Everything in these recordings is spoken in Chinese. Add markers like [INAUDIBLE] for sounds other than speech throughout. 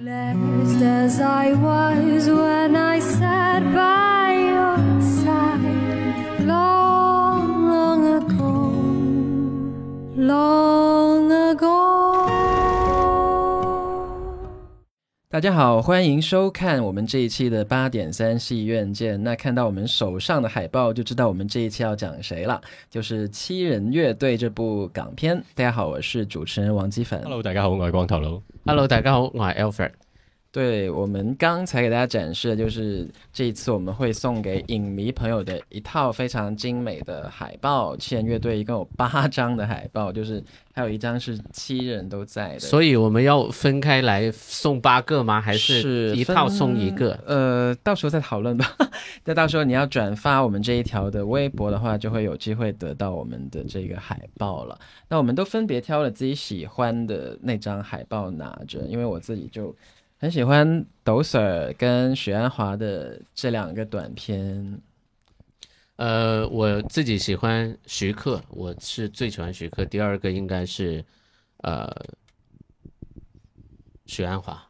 Blessed as I was 大家好，欢迎收看我们这一期的八点三戏院见。那看到我们手上的海报，就知道我们这一期要讲谁了，就是《七人乐队》这部港片。大家好，我是主持人王基粉。Hello，大家好，我係光頭佬。Hello，大家好，我係 Alfred。对我们刚才给大家展示的就是这一次我们会送给影迷朋友的一套非常精美的海报。七人乐队一共有八张的海报，就是还有一张是七人都在的。所以我们要分开来送八个吗？还是一套送一个？呃，到时候再讨论吧。[LAUGHS] 那到时候你要转发我们这一条的微博的话，就会有机会得到我们的这个海报了。那我们都分别挑了自己喜欢的那张海报拿着，因为我自己就很喜欢抖 Sir 跟许鞍华的这两个短片。呃，我自己喜欢徐克，我是最喜欢徐克。第二个应该是呃许鞍华。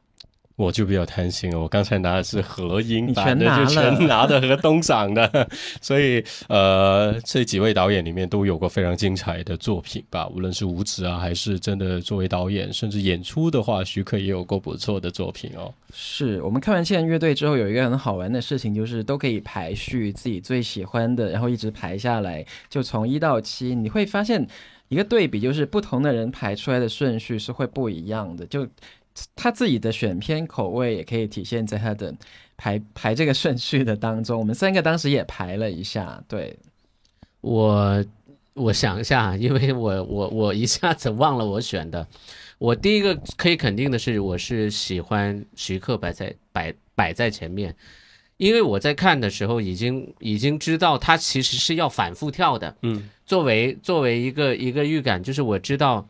我就比较贪心了，我刚才拿的是合音版的，就全拿的和東賞的，[LAUGHS] 所以呃，这几位导演里面都有过非常精彩的作品吧，无论是舞指啊，还是真的作为导演，甚至演出的话，徐克也有过不错的作品哦。是我们看完《七人乐队》之后，有一个很好玩的事情，就是都可以排序自己最喜欢的，然后一直排下来，就从一到七，你会发现一个对比，就是不同的人排出来的顺序是会不一样的，就他自己的选片口味也可以体现在他的排排这个顺序的当中。我们三个当时也排了一下，对，我我想一下，因为我我我一下子忘了我选的。我第一个可以肯定的是，我是喜欢徐克摆在摆摆在前面，因为我在看的时候已经已经知道他其实是要反复跳的。嗯，作为作为一个一个预感，就是我知道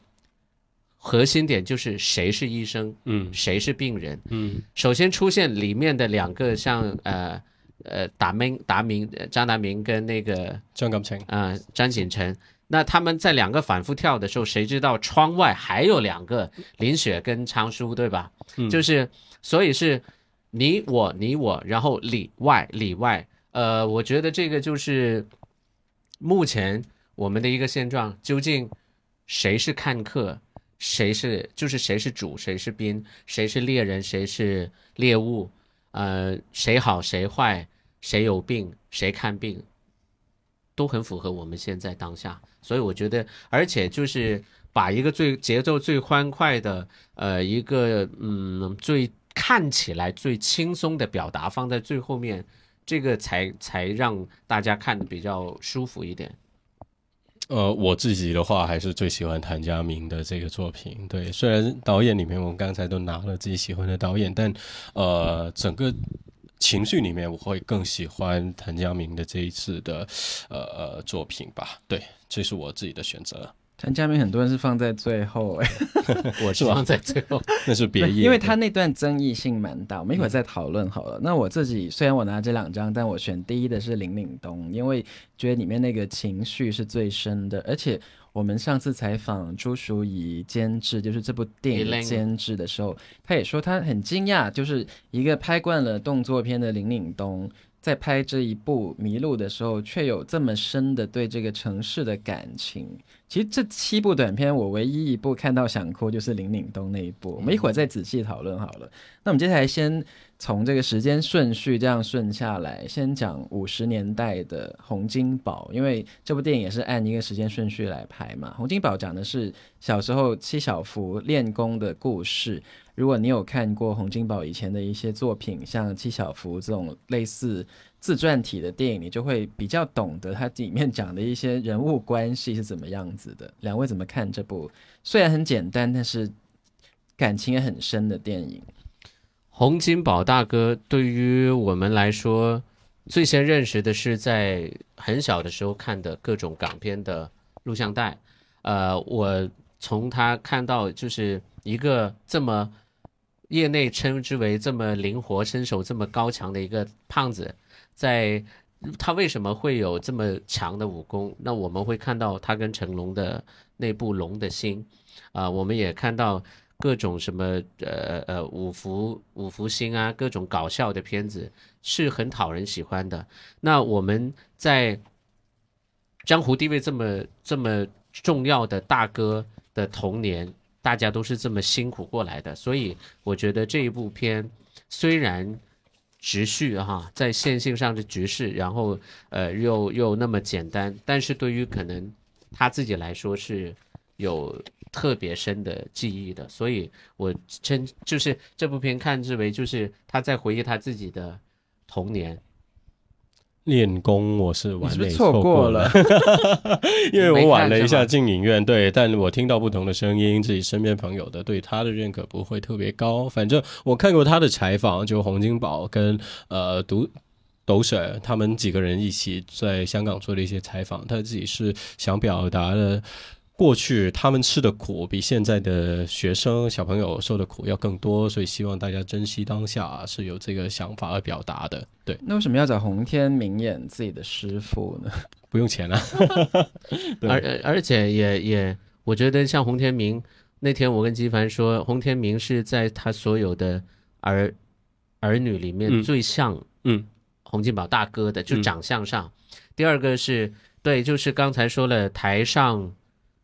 核心点就是谁是医生，嗯谁是病人。嗯首先出现里面的两个像呃呃达明达明呃張達明跟那个张锦程，啊、张锦成。那他们在两个反复跳的时候，谁知道窗外还有两个林雪跟昌叔，对吧？嗯就是所以是你我你我，然后里外里外。呃，我觉得这个就是目前我们的一个现状，究竟谁是看客，谁是就是谁是主，谁是宾，谁是猎人，谁是猎物，呃，谁好谁坏，谁有病，谁看病，都很符合我们现在当下。所以我觉得，而且就是把一个最节奏最欢快的，呃，一个嗯最看起来最轻松的表达放在最后面，这个才才让大家看的比较舒服一点。呃，我自己的话还是最喜欢谭家明的这个作品。对，虽然导演里面我们刚才都拿了自己喜欢的导演，但呃，整个情绪里面我会更喜欢谭家明的这一次的呃呃作品吧。对，这是我自己的选择。谭家明很多人是放在最后、[LAUGHS] 哎。我是放在最后，[LAUGHS] 那是别业，因为他那段争议性蛮大，我们一会儿再讨论好了。那我自己虽然我拿这两张，但我选第一的是林岭东，因为觉得里面那个情绪是最深的，而且我们上次采访朱淑怡监制，就是这部电影监制的时候，他也说他很惊讶，就是一个拍惯了动作片的林岭东。在拍这一部《迷路》的时候，却有这么深的对这个城市的感情。其实这七部短片，我唯一一部看到想哭就是林岭东那一部。我们一会儿再仔细讨论好了。那我们接下来先从这个时间顺序这样顺下来，先讲五十年代的《洪金宝》，因为这部电影也是按一个时间顺序来拍嘛。《洪金宝》讲的是小时候七小福练功的故事。如果你有看过洪金宝以前的一些作品，像七小福这种类似自传体的电影，你就会比较懂得它里面讲的一些人物关系是怎么样子的。两位怎么看这部虽然很简单，但是感情也很深的电影？洪金宝大哥对于我们来说，最先认识的是在很小的时候看的各种港片的录像带。呃，我从他看到就是一个这么业内称之为这么灵活、身手这么高强的一个胖子，在他为什么会有这么强的武功？那我们会看到他跟成龙的那部《龙的心》，啊、我们也看到各种什么呃呃五福五福星啊，各种搞笑的片子是很讨人喜欢的。那我们在江湖地位这么这么重要的大哥的童年，大家都是这么辛苦过来的，所以我觉得这一部片虽然直叙哈，在线性上的局势，然后呃又又那么简单，但是对于可能他自己来说是有特别深的记忆的，所以我称就是这部片看之为就是他在回忆他自己的童年。练功我是你完美错过过了？[LAUGHS] 因为我晚了一下进影院，对，但我听到不同的声音，自己身边朋友的对他的认可不会特别高。反正我看过他的采访，就洪金宝跟呃独抖婶他们几个人一起在香港做了一些采访，他自己是想表达的。过去他们吃的苦比现在的学生小朋友受的苦要更多，所以希望大家珍惜当下，是有这个想法而表达的。对，那为什么要找洪天明演自己的师傅呢？[LAUGHS] 不用钱啊。[LAUGHS] 而而而且也也，我觉得像洪天明那天，我跟基凡说，洪天明是在他所有的儿儿女里面嗯最像嗯洪金宝大哥的，就嗯长相上。第二个是对，就是刚才说了，台上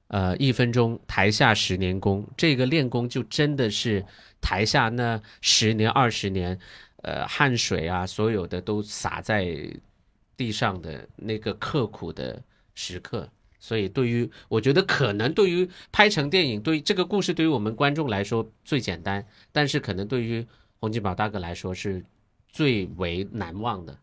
呃一分钟，台下十年功，这个练功就真的是台下那十年二十年，呃汗水啊，所有的都洒在地上的那个刻苦的时刻。所以，对于我觉得可能对于拍成电影，对于这个故事对于我们观众来说最简单，但是可能对于洪金宝大哥来说是最为难忘的。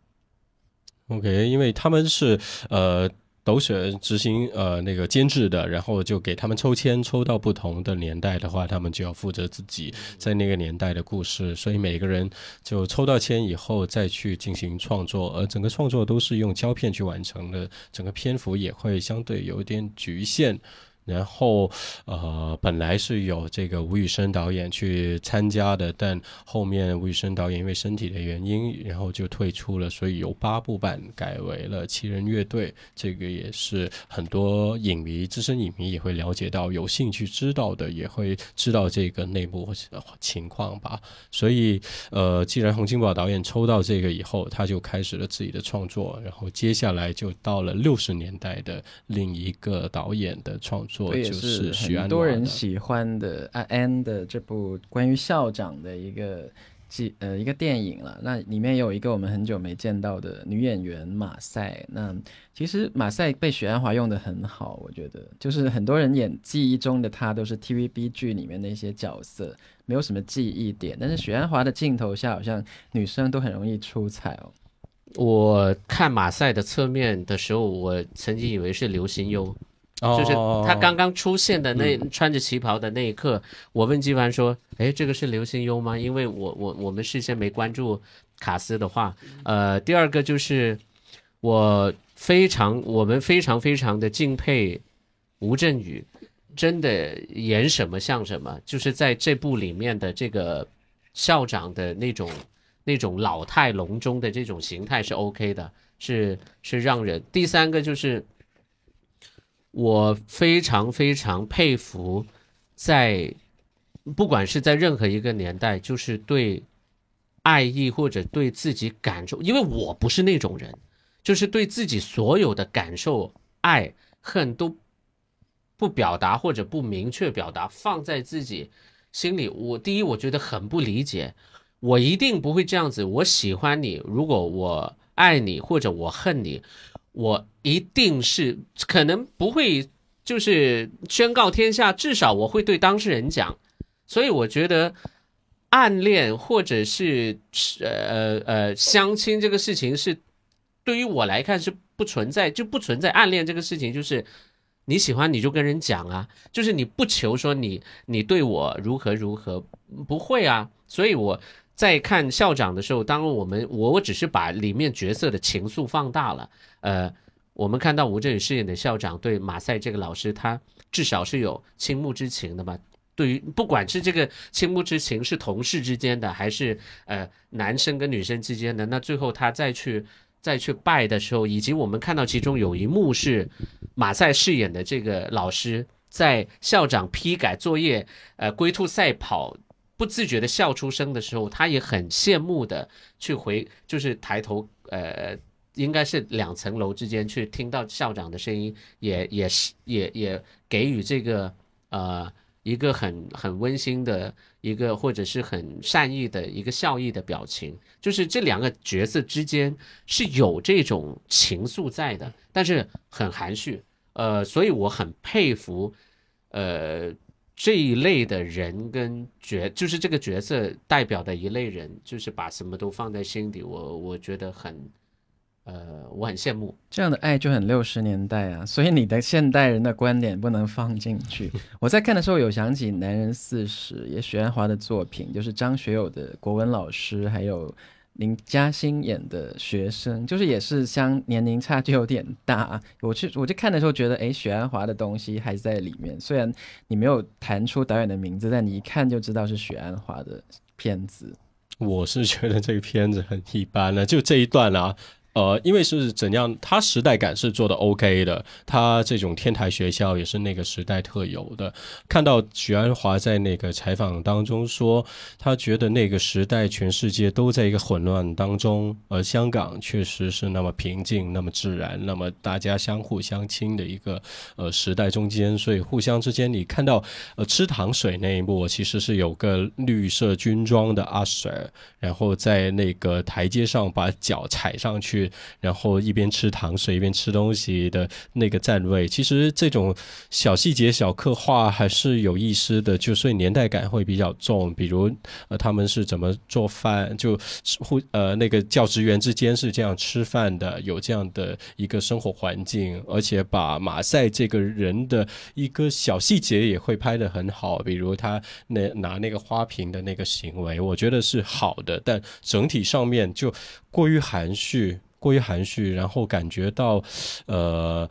OK，因为他们是呃斗舍执行呃那个监制的，然后就给他们抽签，抽到不同的年代的话，他们就要负责自己在那个年代的故事，所以每个人就抽到签以后再去进行创作，而整个创作都是用胶片去完成的，整个篇幅也会相对有点局限。然后，呃，本来是有这个吴宇森导演去参加的，但后面吴宇森导演因为身体的原因，然后就退出了，所以由八部版改为了七人乐队。这个也是很多影迷、资深影迷也会了解到，有兴趣知道的也会知道这个内部情况吧。所以，呃，既然洪金宝导演抽到这个以后，他就开始了自己的创作，然后接下来就到了六十年代的另一个导演的创作，这也就是许安很多人喜欢的阿安的这部关于校长的一个记呃一个电影了。那里面有一个我们很久没见到的女演员马赛。那其实马赛被许鞍华用的很好，我觉得就是很多人演记忆中的她都是 TVB 剧里面的一些角色，没有什么记忆点。但是许鞍华的镜头下，好像女生都很容易出彩哦。我看马赛的侧面的时候，我曾经以为是刘心悠，就是他刚刚出现的那、穿着旗袍的那一刻，我问纪凡说：“哎，这个是刘心悠吗？”因为我我我们事先没关注卡斯的话，呃，第二个就是我非常我们非常非常的敬佩吴镇宇，真的演什么像什么，就是在这部里面的这个校长的那种那种老态龙钟的这种形态是 OK 的，是是让人。第三个就是我非常非常佩服在，不管是在任何一个年代，就是对爱意或者对自己感受，因为我不是那种人，就是对自己所有的感受、爱、恨都不表达或者不明确表达，放在自己心里。我第一，我觉得很不理解，我一定不会这样子。我喜欢你，如果我爱你或者我恨你，我一定是可能不会就是宣告天下，至少我会对当事人讲。所以我觉得暗恋或者是呃呃相亲这个事情是对于我来看是不存在，就不存在暗恋这个事情，就是你喜欢你就跟人讲啊，就是你不求说你你对我如何如何，不会啊。所以我在看校长的时候，当我们我我只是把里面角色的情愫放大了，呃。我们看到吴镇宇饰演的校长对马赛这个老师，他至少是有倾慕之情的嘛。对于不管是这个倾慕之情是同事之间的，还是呃男生跟女生之间的，那最后他再去再去拜的时候，以及我们看到其中有一幕是马赛饰演的这个老师在校长批改作业，呃，龟兔赛跑。不自觉的笑出声的时候，他也很羡慕的去回，就是抬头，呃，应该是两层楼之间去听到校长的声音，也也是也也给予这个呃一个很很温馨的一个或者是很善意的一个笑意的表情，就是这两个角色之间是有这种情愫在的，但是很含蓄，呃，所以我很佩服，呃。这一类的人跟角，就是这个角色代表的一类人，就是把什么都放在心底，我我觉得很，呃，我很羡慕这样的爱就很六十年代啊，所以你的现代人的观点不能放进去。我在看的时候有想起《男人四十》，也许鞍华的作品，就是张学友的国文老师，还有。林嘉欣演的学生，就是也是相年龄差距有点大。[LAUGHS] 我去，我去看的时候觉得，哎，许鞍华的东西还在里面。虽然你没有弹出导演的名字，但你一看就知道是许鞍华的片子。我是觉得这个片子很一般了，就这一段啊。呃，因为是怎样，他时代感是做的 OK 的，他这种天台学校也是那个时代特有的。看到许鞍华在那个采访当中说，他觉得那个时代全世界都在一个混乱当中，而香港确实是那么平静、那么自然、那么大家相互相亲的一个呃时代中间，所以互相之间，你看到呃吃糖水那一幕，其实是有个绿色军装的阿 Sir，然后在那个台阶上把脚踩上去。然后一边吃糖水一边吃东西的那个站位，其实这种小细节小刻画还是有意思的，就所以年代感会比较重。比如呃他们是怎么做饭，就互呃那个教职员之间是这样吃饭的，有这样的一个生活环境，而且把马赛这个人的一个小细节也会拍得很好，比如他那拿那个花瓶的那个行为，我觉得是好的，但整体上面就过于含蓄。过于含蓄，然后感觉到，呃。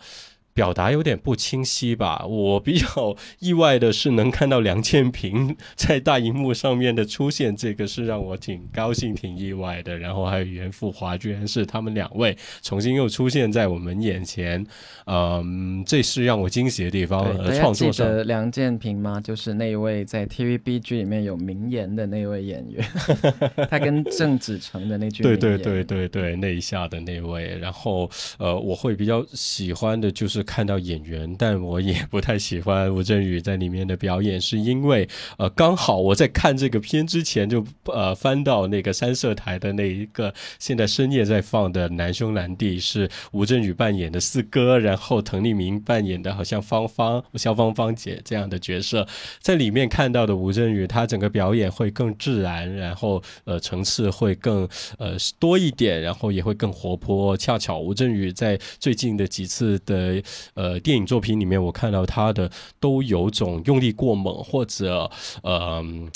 表达有点不清晰吧？我比较意外的是能看到梁建平在大荧幕上面的出现，这个是让我挺高兴、挺意外的。然后还有袁富华，居然是他们两位重新又出现在我们眼前，嗯，这是让我惊喜的地方。创作上，梁建平吗？就是那一位在 TVB 剧里面有名言的那位演员，[LAUGHS] 他跟郑子诚的那句对对对对对那一下的那位。然后呃，我会比较喜欢的就是。看到演员，但我也不太喜欢吴镇宇在里面的表演，是因为呃，刚好我在看这个片之前就呃翻到那个三色台的那一个现在深夜在放的《难兄难弟》，是吴镇宇扮演的四哥，然后滕丽明扮演的好像芳芳肖芳芳姐这样的角色，在里面看到的吴镇宇，他整个表演会更自然，然后呃层次会更呃多一点，然后也会更活泼。恰巧吴镇宇在最近的几次的呃，电影作品里面，我看到他的都有种用力过猛，或者嗯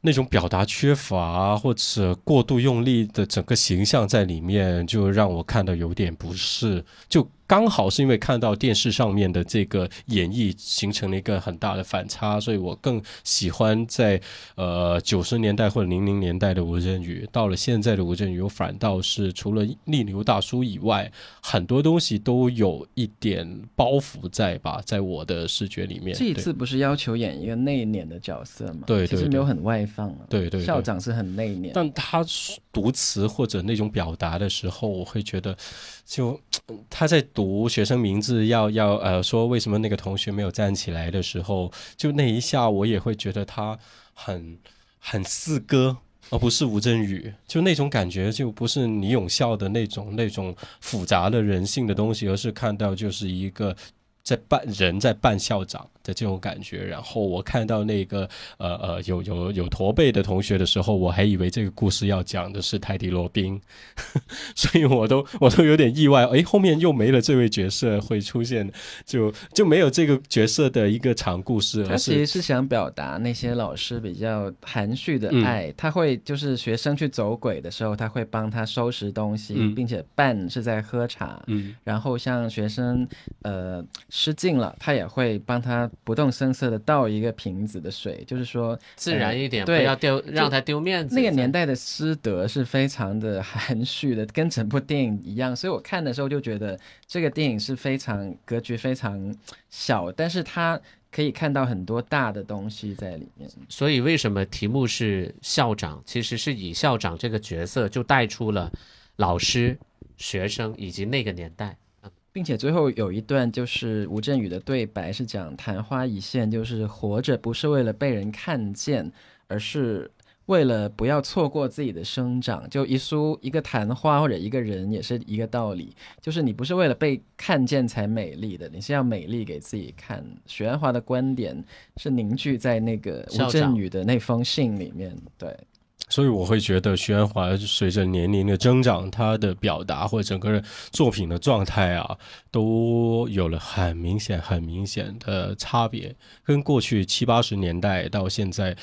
那种表达缺乏，或者过度用力的整个形象在里面，就让我看到有点不适。就。刚好是因为看到电视上面的这个演绎，形成了一个很大的反差，所以我更喜欢在呃九十年代或者零零年代的吴镇宇。到了现在的吴镇宇，我反倒是除了逆流大叔以外，很多东西都有一点包袱在吧，在我的视觉里面。这一次不是要求演一个内敛的角色吗？对，其实没有很外放啊。对对，校长是很内敛，但他读词或者那种表达的时候，我会觉得就他在。读学生名字要要呃说为什么那个同学没有站起来的时候，就那一下我也会觉得他很很四哥，而不是吴镇宇，就那种感觉就不是李永孝的那种那种复杂的人性的东西，而是看到就是一个在扮人在扮校长。的这种感觉，然后我看到那个呃呃有有有驼背的同学的时候，我还以为这个故事要讲的是泰迪罗宾，[LAUGHS] 所以我都我都有点意外，哎，后面又没了这位角色会出现，就就没有这个角色的一个长故事。他其实是想表达那些老师比较含蓄的爱，他会就是学生去走鬼的时候，他会帮他收拾东西，并且伴是在喝茶，嗯，然后像学生呃失禁了，他也会帮他。不动声色的倒一个瓶子的水，就是说自然一点，不要丢让他丢面子。那个年代的师德是非常的含蓄的，跟整部电影一样。所以我看的时候就觉得这个电影是非常格局非常小，但是他。可以看到很多大的东西在里面。所以为什么题目是校长？其实是以校长这个角色就带出了老师、学生以及那个年代。并且最后有一段就是吴镇宇的对白是讲昙花一现，就是活着不是为了被人看见，而是为了不要错过自己的生长。就一束一个昙花或者一个人也是一个道理，就是你不是为了被看见才美丽的，你是要美丽给自己看。许鞍华的观点是凝聚在那个吴镇宇的那封信里面，对。所以我会觉得徐安华随着年龄的增长，他的表达或者整个作品的状态啊，都有了很明显、很明显的差别，跟过去七八十年代到现在《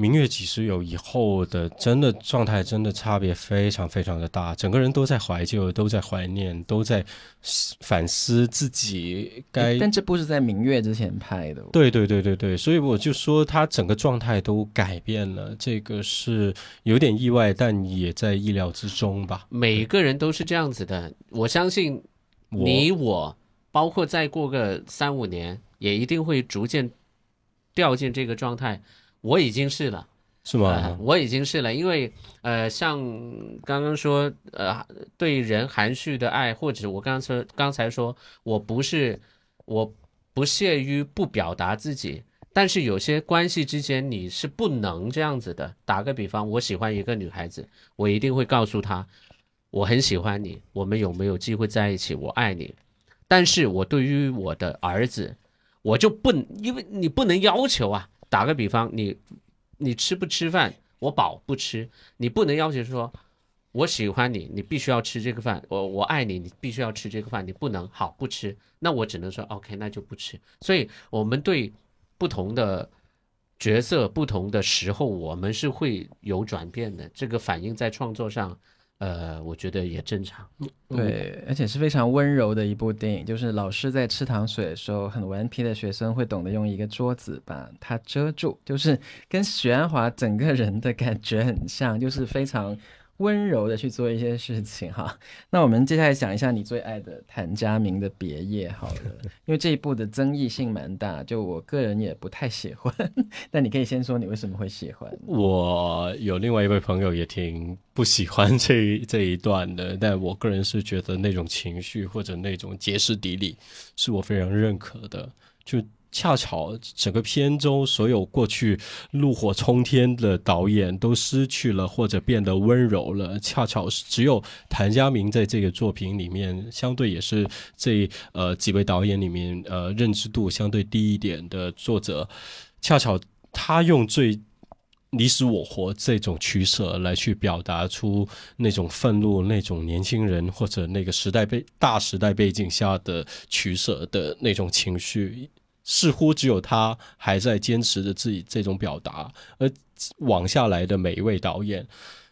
明月几时有》以后的真的状态，真的差别非常非常的大。整个人都在怀旧，都在怀念，都在反思自己该但这不是在明月之前拍的，对对对对对，所以我就说他整个状态都改变了，这个是有点意外，但也在意料之中吧。每个人都是这样子的，我相信你我，包括再过个三五年，也一定会逐渐掉进这个状态。我已经是了。是呃吗？我已经是了，因为呃，像刚刚说呃，对人含蓄的爱，或者我刚才说刚才说我不是我不屑于不表达自己，但是有些关系之间你是不能这样子的。打个比方，我喜欢一个女孩子，我一定会告诉她，我很喜欢你，我们有没有机会在一起？我爱你。但是我对于我的儿子，我就不，因为你不能要求啊。打个比方，你你吃不吃饭？我饱不吃，你不能要求说，我喜欢你，你必须要吃这个饭。我我爱你，你必须要吃这个饭。你不能好不吃，那我只能说 OK，那就不吃。所以我们对不同的角色、不同的时候，我们是会有转变的。这个反映在创作上，呃，我觉得也正常。对，而且是非常温柔的一部电影。就是老师在吃糖水的时候，很顽皮的学生会懂得用一个桌子把它遮住，就是跟徐安华整个人的感觉很像，就是非常温柔的去做一些事情哈。[LAUGHS] 那我们接下来讲一下你最爱的谭家明的《别业》好了，因为这一部的争议性蛮大，就我个人也不太喜欢。[LAUGHS] 但你可以先说你为什么会喜欢。我有另外一位朋友也挺不喜欢这这一段的，但我个人是觉得那种情绪或者那种歇斯底里是我非常认可的。就恰巧整个片中所有过去怒火冲天的导演都失去了或者变得温柔了，恰巧只有谭家明在这个作品里面，相对也是这呃几位导演里面呃认知度相对低一点的作者，恰巧他用最你死我活这种取舍来去表达出那种愤怒、那种年轻人或者那个时代背大时代背景下的取舍的那种情绪，似乎只有他还在坚持着自己这种表达，而往下来的每一位导演。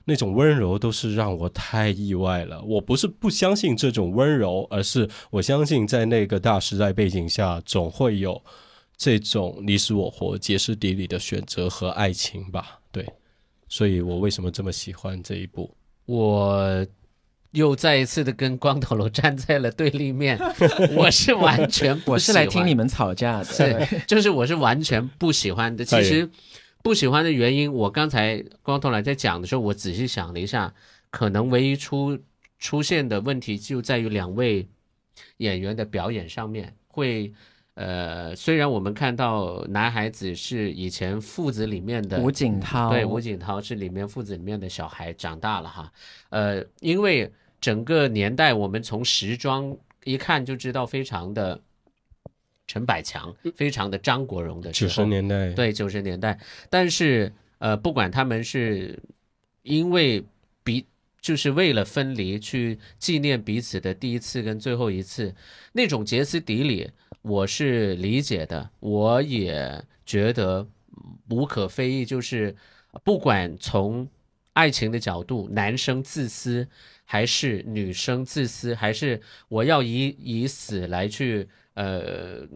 那种温柔都是让我太意外了。我不是不相信这种温柔，而是我相信在那个大时代背景下，总会有这种你死我活、歇斯底里的选择和爱情吧。对，所以我为什么这么喜欢这一部？我又再一次的跟光头佬站在了对立面，[LAUGHS] 我是完全不我是来听你们吵架的，是，就是我是完全不喜欢的。其实不喜欢的原因，我刚才光头佬在讲的时候，我仔细想了一下，可能唯一出出现的问题就在于两位演员的表演上面会。呃，虽然我们看到男孩子是以前父子里面的吴景涛对，吴景涛是里面父子里面的小孩，长大了哈。呃，因为整个年代，我们从时装一看就知道非常的陈百强，非常的张国荣的九十年代，对九十年代，但是呃，不管他们是因为彼就是为了分离去纪念彼此的第一次跟最后一次，那种歇斯底里，我是理解的，我也觉得无可非议，就是不管从爱情的角度，男生自私还是女生自私，还是我要以以死来去呃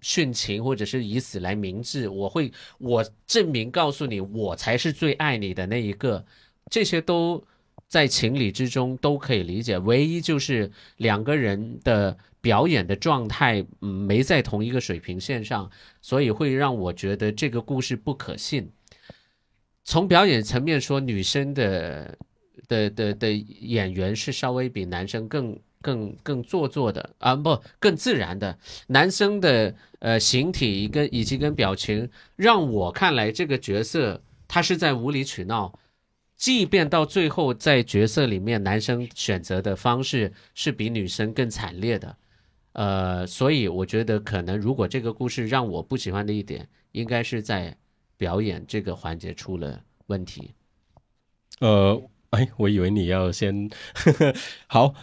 殉情，或者是以死来明志，我会我证明告诉你，我才是最爱你的那一个，这些都在情理之中都可以理解，唯一就是两个人的表演的状态，嗯，没在同一个水平线上，所以会让我觉得这个故事不可信。从表演层面说，女生的的的的演员是稍微比男生更更更做作的啊，不更自然的。男生的呃形体跟以及跟表情，让我看来这个角色他是在无理取闹。即便到最后，在角色里面，男生选择的方式是比女生更惨烈的，呃，所以我觉得可能如果这个故事让我不喜欢的一点，应该是在表演这个环节出了问题。呃，哎，我以为你要先呵 [LAUGHS] 呵好，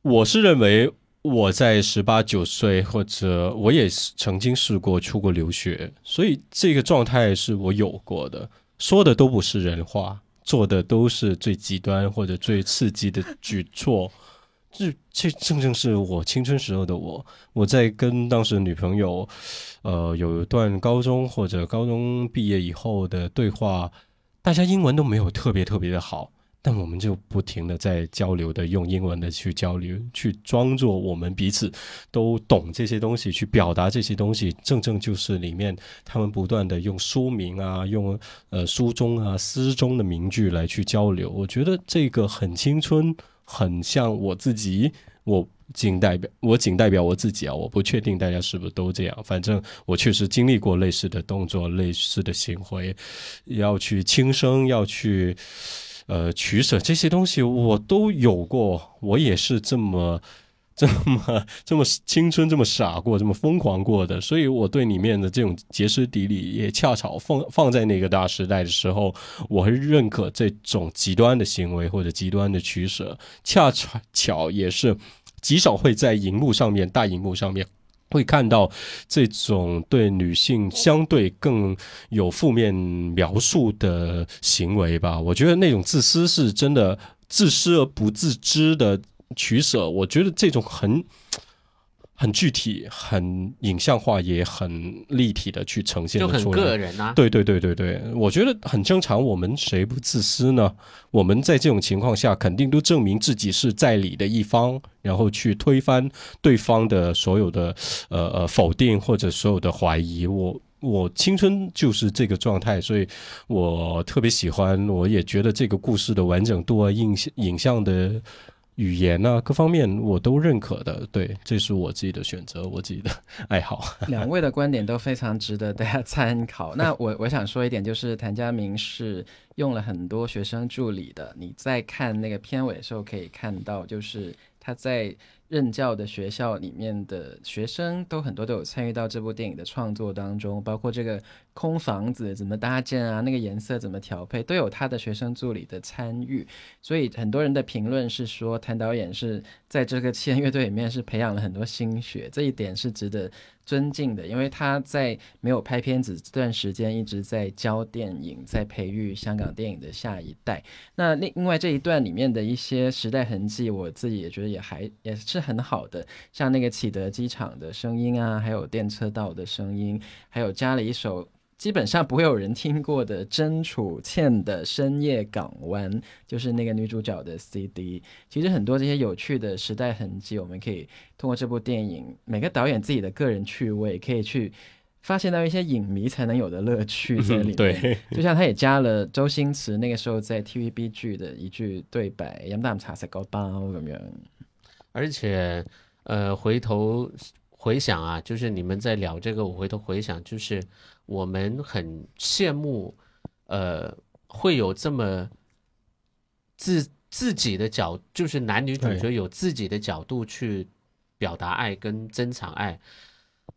我是认为我在十八九岁，或者我也曾经试过出国留学，所以这个状态是我有过的，说的都不是人话。做的都是最极端或者最刺激的举措，这这正正是我青春时候的我。我在跟当时女朋友，呃，有一段高中或者高中毕业以后的对话，大家英文都没有特别特别的好。但我们就不停的在交流的，用英文的去交流，去装作我们彼此都懂这些东西，去表达这些东西。正正就是里面他们不断的用书名啊，用呃书中啊诗中的名句来去交流。我觉得这个很青春，很像我自己。我仅代表我仅代表我自己啊，我不确定大家是不是都这样。反正我确实经历过类似的动作，类似的行为，要去轻声，要去。呃，取舍这些东西我都有过，我也是这么、这么、这么青春、这么傻过、这么疯狂过的，所以我对里面的这种歇斯底里，也恰巧放放在那个大时代的时候，我会认可这种极端的行为或者极端的取舍，恰巧也是极少会在荧幕上面、大荧幕上面。会看到这种对女性相对更有负面描述的行为吧？我觉得那种自私是真的自私而不自知的取舍。我觉得这种很。很具体、很影像化，也很立体的去呈现，就很个人啊。对对对对对，我觉得很正常。我们谁不自私呢？我们在这种情况下，肯定都证明自己是在理的一方，然后去推翻对方的所有的呃呃否定或者所有的怀疑。我我青春就是这个状态，所以我特别喜欢。我也觉得这个故事的完整度啊，影影像的。语言呢，各方面我都认可的，对，这是我自己的选择，我自己的爱好。[LAUGHS] 两位的观点都非常值得大家参考。那我我想说一点，就是谭家明是用了很多学生助理的。你在看那个片尾的时候可以看到，就是他在。任教的学校里面的学生都很多都有参与到这部电影的创作当中，包括这个空房子怎么搭建啊，那个颜色怎么调配，都有他的学生助理的参与。所以很多人的评论是说，谭导演是在这个七人乐队里面是培养了很多心血，这一点是值得。尊敬的，因为他在没有拍片子这段时间，一直在教电影，在培育香港电影的下一代。那另另外这一段里面的一些时代痕迹，我自己也觉得也还也是很好的，像那个启德机场的声音啊，还有电车道的声音，还有加了一首。基本上不会有人听过的甄楚倩的《深夜港湾》，就是那个女主角的 CD。其实很多这些有趣的时代痕迹，我们可以通过这部电影，每个导演自己的个人趣味，可以去发现到一些影迷才能有的乐趣在里面。对，就像他也加了周星驰那个时候在 TVB 剧的一句对白：“饮啖茶食个包”咁样。而且，呃，回头回想啊，就是你们在聊这个，我回头回想就是。我们很羡慕，呃，会有这么自自己的角，就是男女主角有自己的角度去表达爱跟珍藏爱。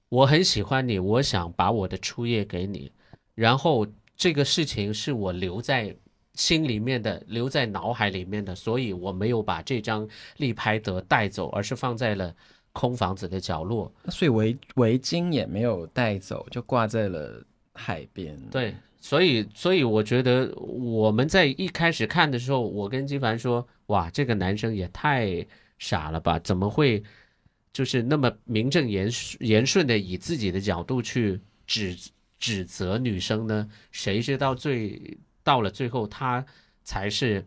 我很喜欢你，我想把我的初夜给你，然后这个事情是我留在心里面的，留在脑海里面的，所以我没有把这张立拍得带走，而是放在了。空房子的角落，所以围围巾也没有带走，就挂在了海边。对，所以所以我觉得我们在一开始看的时候，我跟金凡说：“哇，这个男生也太傻了吧？怎么会就是那么名正言言顺的以自己的角度去指指责女生呢？谁知道最到了最后，他才是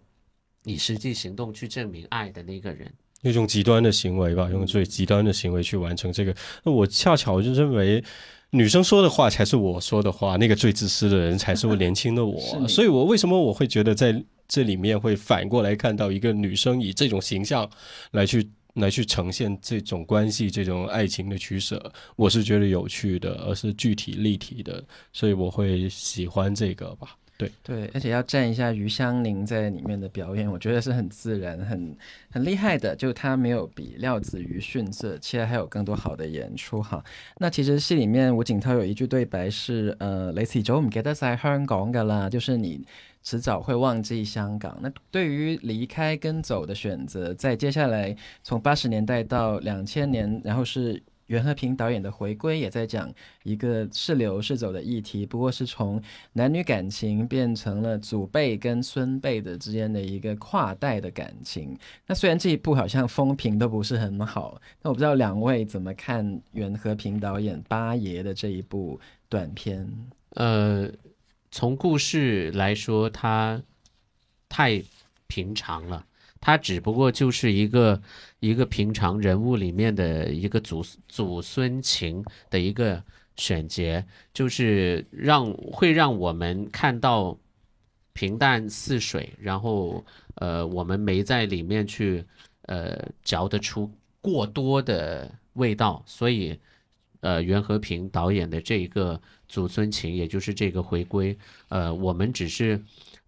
以实际行动去证明爱的那个人。那种极端的行为吧，用最极端的行为去完成这个。那我恰巧就认为，女生说的话才是我说的话，那个最自私的人才是我年轻的我。[LAUGHS] 所以，我为什么我会觉得在这里面会反过来看到一个女生以这种形象来去来去呈现这种关系、这种爱情的取舍，我是觉得有趣的，而是具体立体的，所以我会喜欢这个吧。对，而且要赞一下余香凝在里面的表演，我觉得是很自然、很很厉害的。就她没有比廖子瑜逊色，其实还有更多好的演出哈。那其實戲裡面胡錦濤有一句對白是：呃，你遲早唔記得晒香港噶啦，就是你遲早會忘記香港。那對於離開跟走的選擇，在接下來從八十年代到兩千年，然後是。袁和平导演的回归也在讲一个是留是走的议题，不过是从男女感情变成了祖辈跟孙辈的之间的一个跨代的感情。那虽然这一部好像风评都不是很好，那我不知道两位怎么看袁和平导演八爷的这一部短片？呃，从故事来说，它太平常了。它只不过就是一个一个平常人物里面的一个祖祖孙情的一个选节，就是让会让我们看到平淡似水，然后呃，我们没在里面去呃嚼得出过多的味道，所以呃，袁和平导演的这一个祖孙情，也就是这个回归，呃，我们只是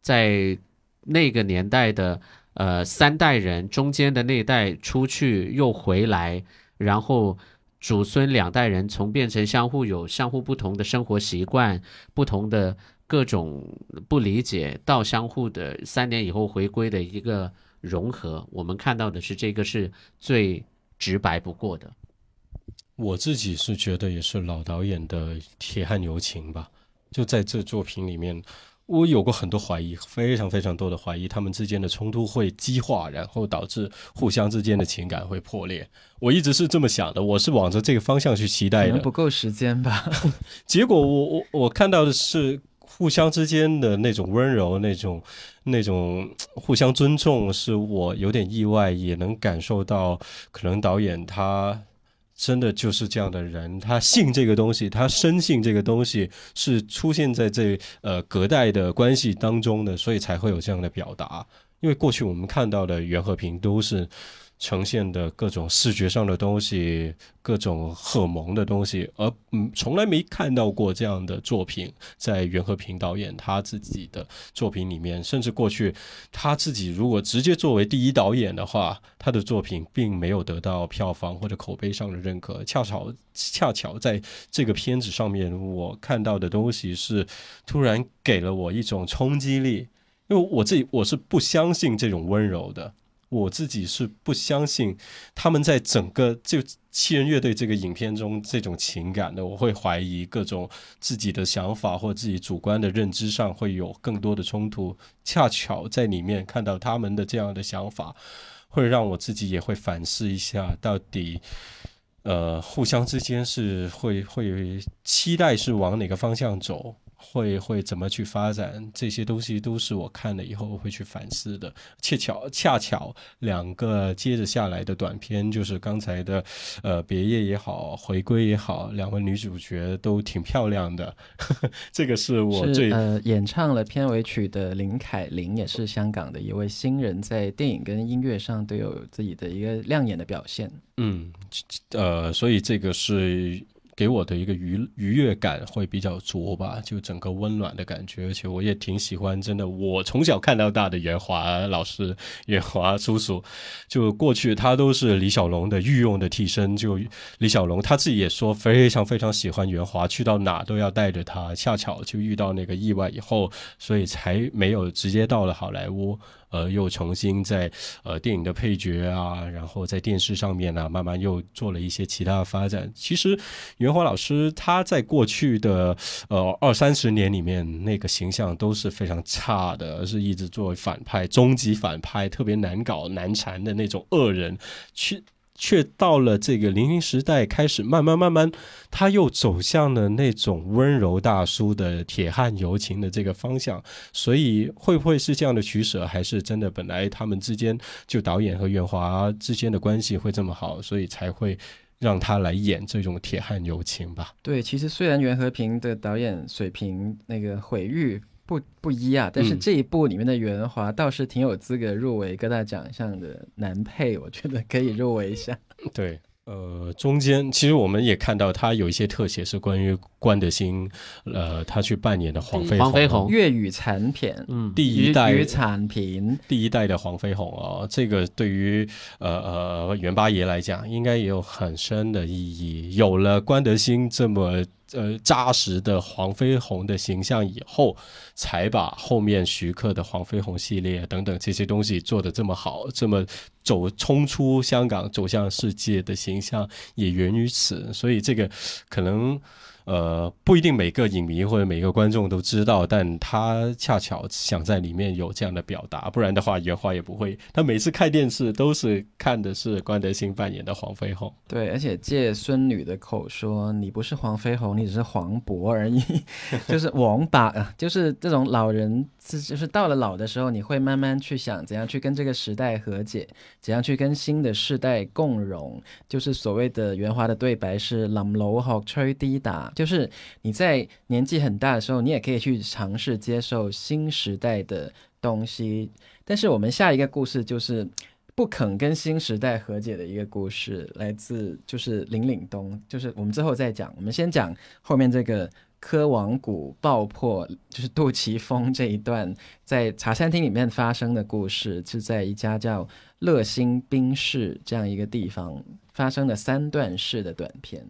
在那个年代的。呃，三代人中间的那一代出去又回来，然后祖孙两代人从变成相互有相互不同的生活习惯、不同的各种不理解，到相互的三年以后回归的一个融合，我们看到的是这个是最直白不过的。我自己是觉得也是老导演的铁汉柔情吧，就在这作品里面。我有过很多怀疑，非常非常多的怀疑，他们之间的冲突会激化，然后导致互相之间的情感会破裂。我一直是这么想的，我是往着这个方向去期待的。可能不够时间吧。[LAUGHS] 结果我我我看到的是互相之间的那种温柔，那种那种互相尊重，是我有点意外，也能感受到可能导演他。真的就是这样的人，他信这个东西，他深信这个东西是出现在这呃隔代的关系当中的，所以才会有这样的表达。因为过去我们看到的袁和平都是。呈现的各种视觉上的东西，各种荷蒙的东西，而嗯，从来没看到过这样的作品，在袁和平导演他自己的作品里面，甚至过去他自己如果直接作为第一导演的话，他的作品并没有得到票房或者口碑上的认可。恰巧恰巧在这个片子上面，我看到的东西是突然给了我一种冲击力，因为我自己我是不相信这种温柔的。我自己是不相信他们在整个就七人乐队这个影片中这种情感的，我会怀疑各种自己的想法或自己主观的认知上会有更多的冲突。恰巧在里面看到他们的这样的想法，会让我自己也会反思一下，到底呃互相之间是会会期待是往哪个方向走。會會怎么去发展？这些东西都是我看了以后会去反思的。恰巧恰巧两个接着下来的短片，就是刚才的，呃，别业也好，回归也好，两位女主角都挺漂亮的。呵呵，这个是我最呃演唱了片尾曲的林凯琳，也是香港的一位新人，在电影跟音乐上都有自己的一个亮眼的表现。嗯，呃，所以这个是。给我的一个愉愉悦感会比较足吧，就整个温暖的感觉，而且我也挺喜欢，真的，我从小看到大的袁华老师、袁华叔叔，就过去他都是李小龙的御用的替身，就李小龙他自己也说非常非常喜欢袁华，去到哪都要带着他，恰巧就遇到那个意外以后，所以才没有直接到了好莱坞。呃，又重新在呃电影的配角啊，然后在电视上面啊，慢慢又做了一些其他的发展。其实袁华老师他在过去的呃二三十年里面，那个形象都是非常差的，而是一直作为反派，终极反派，特别难搞难缠的那种恶人去。却到了这个零零时代开始，慢慢慢慢，他又走向了那种温柔大叔的铁汉柔情的这个方向。所以会不会是这样的取舍，还是真的本来他们之间就导演和袁华之间的关系会这么好，所以才会让他来演这种铁汉柔情吧？对，其实虽然袁和平的导演水平那个毁誉不不一啊，但是嗯。这一部里面的袁华倒是挺有资格入围各大奖项的男配，我觉得可以入围一下。[LAUGHS] 对，呃，中间其实我们也看到他有一些特写是关于关德兴，呃，他去扮演的黄飞黄飞鸿。粤语残片，嗯，第一代。粤语残片，第一代的黄飞鸿哦，这个对于呃呃袁八爷来讲，应该也有很深的意义。有了关德兴这么呃扎实的黄飞鸿的形象以后，才把后面徐克的黄飞鸿系列等等这些东西做得这么好，这么走冲出香港走向世界的形象也源于此。所以这个可能。呃，不一定每个影迷或者每个观众都知道，但他恰巧想在里面有这样的表达，不然的话，袁华也不会。他每次看电视都是看的是关德兴扮演的黄飞鸿。对，而且借孙女的口说，你不是黄飞鸿，你只是黄渤而已，[LAUGHS] 就是王八啊，就是这种老人，是就是到了老的时候，你会慢慢去想怎样去跟这个时代和解，怎样去跟新的世代共融，就是所谓的袁华的对白是“冧老學吹滴打”，就是你在年纪很大的时候，你也可以去尝试接受新时代的东西。但是我们下一个故事就是不肯跟新时代和解的一个故事，来自就是林岭东，就是我们之后再讲。我们先讲后面这个科王谷爆破，就是杜琪峰这一段在茶餐厅里面发生的故事，是在一家叫乐兴冰室这样一个地方发生的三段式的短片。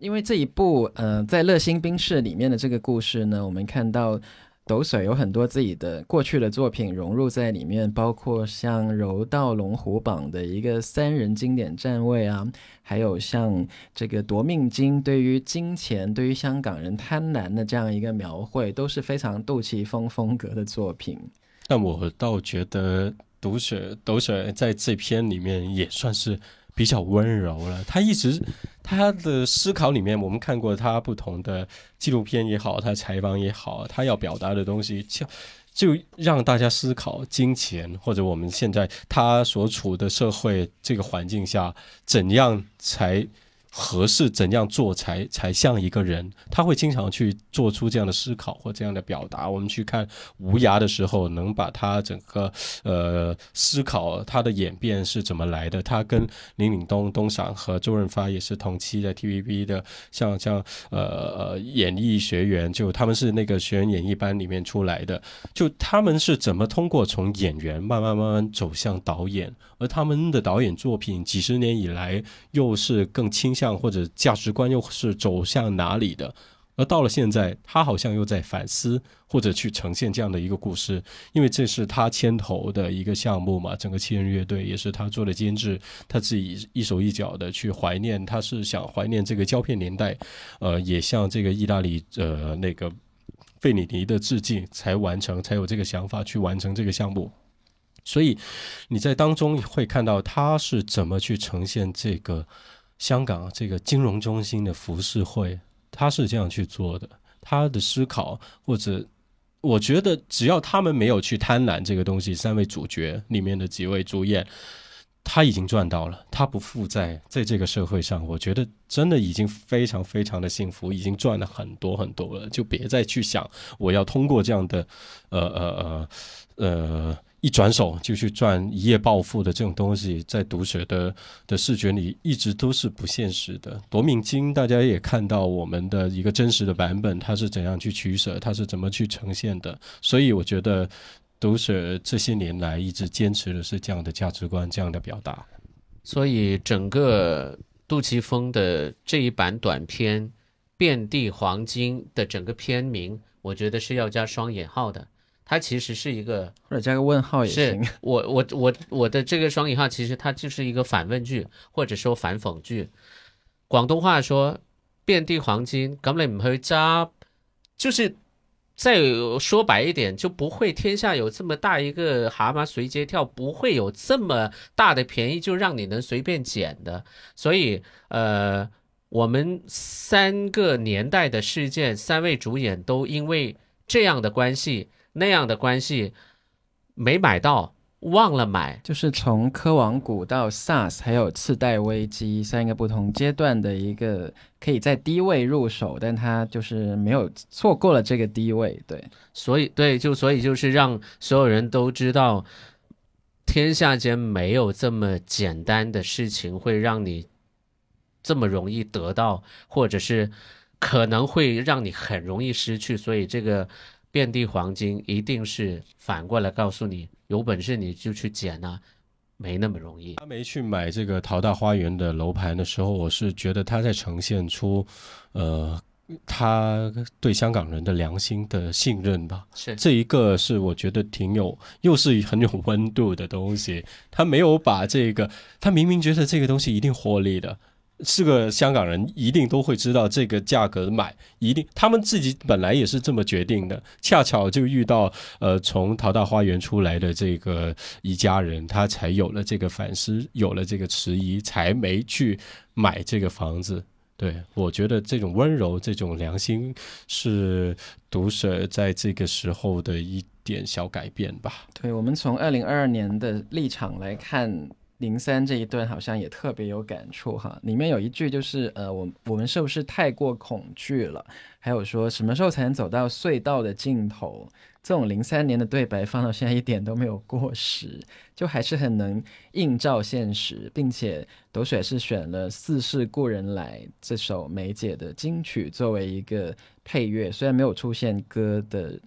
因为这一部，呃，在乐兴宾室里面的这个故事呢，我们看到斗水有很多自己的过去的作品融入在里面，包括像《柔道龙虎榜》的一个三人经典站位啊，还有像这个夺命金对于金钱、对于香港人贪婪的这样一个描绘，都是非常杜琪峰风格的作品。但我倒觉得毒血斗水在这篇里面也算是比较温柔了。他一直他的思考里面，我们看过他不同的纪录片也好，他采访也好，他要表达的东西就。就让大家思考金钱，或者我们现在他所处的社会这个环境下，怎样才合适，怎样做才才像一个人。他会经常去做出这样的思考或这样的表达。我们去看无涯的时候，能把他整个呃思考他的演变是怎么来的。他跟林岭东、东赏和周润发也是同期的 TVB 的，像像呃呃演艺学员，就他们是那个学员演艺班里面出来的。就他们是怎么通过从演员慢慢慢慢走向导演，而他们的导演作品几十年以来又是更倾向或者价值观又是走向哪里的？而到了现在，他好像又在反思或者去呈现这样的一个故事，因为这是他牵头的一个项目嘛，整个七人乐队也是他做的监制，他自己一手一脚的去怀念，他是想怀念这个胶片年代，呃，也向这个意大利呃那个费里尼的致敬，才完成，才有这个想法去完成这个项目。所以你在当中会看到他是怎么去呈现这个香港这个金融中心的浮世绘，他是这样去做的。他的思考或者。我觉得只要他们没有去贪婪这个东西，三位主角里面的几位主演，他已经赚到了，他不负债，在这个社会上，我觉得真的已经非常非常的幸福，已经赚了很多很多了，就别再去想我要通过这样的，呃呃呃呃，一转手就去赚一夜暴富的这种东西，在读者的的视觉里一直都是不现实的。夺命金大家也看到我们的一个真实的版本，它是怎样去取舍，它是怎么去呈现的，所以我觉得。读者这些年来一直坚持的是这样的价值观，这样的表达。所以整个杜琪峰的这一版短片《遍地黄金》的整个片名，我觉得是要加双引号的。它其实是一个，或者加个问号也是行。我我我我的这个双引号，其实它就是一个反问句，或者说反讽句。广东话说“遍地黄金”，咁你唔去揸，就是再说白一点，就不会天下有这么大一个蛤蟆随街跳，不会有这么大的便宜就让你能随便捡的。所以，呃，我们三个年代的事件，三位主演都因为这样的关系、那样的关系没买到，忘了买。就是从科网股到 SARS，还有次贷危机三个不同阶段的一个，可以在低位入手，但它就是没有错过了这个低位，对。所以，对，就所以就是让所有人都知道，天下间没有这么简单的事情会让你这么容易得到，或者是可能会让你很容易失去。所以，这个遍地黄金一定是反过来告诉你，有本事你就去捡啊，没那么容易。他没去买这个淘大花园的楼盘的时候，我是觉得他在呈现出，呃，他对香港人的良心的信任吧。是这一个是我觉得挺有，又是很有温度的东西。他没有把这个，他明明觉得这个东西一定获利的，是个香港人一定都会知道这个价格买，一定他们自己本来也是这么决定的。恰巧就遇到呃从淘大花园出来的这个一家人，他才有了这个反思，有了这个迟疑，才没去买这个房子。对，我觉得这种温柔、这种良心是毒蛇在这个时候的一点小改变吧。对，我们从二零二二年的立场来看，零三这一段好像也特别有感触哈。里面有一句就是呃，我我们是不是太过恐惧了？还有说什么时候才能走到隧道的尽头？这种零三年的对白放到现在一点都没有过时，就还是很能映照现实，并且斗水是选了《似是故人来》这首梅姐的金曲作为一个配乐，虽然没有出现歌的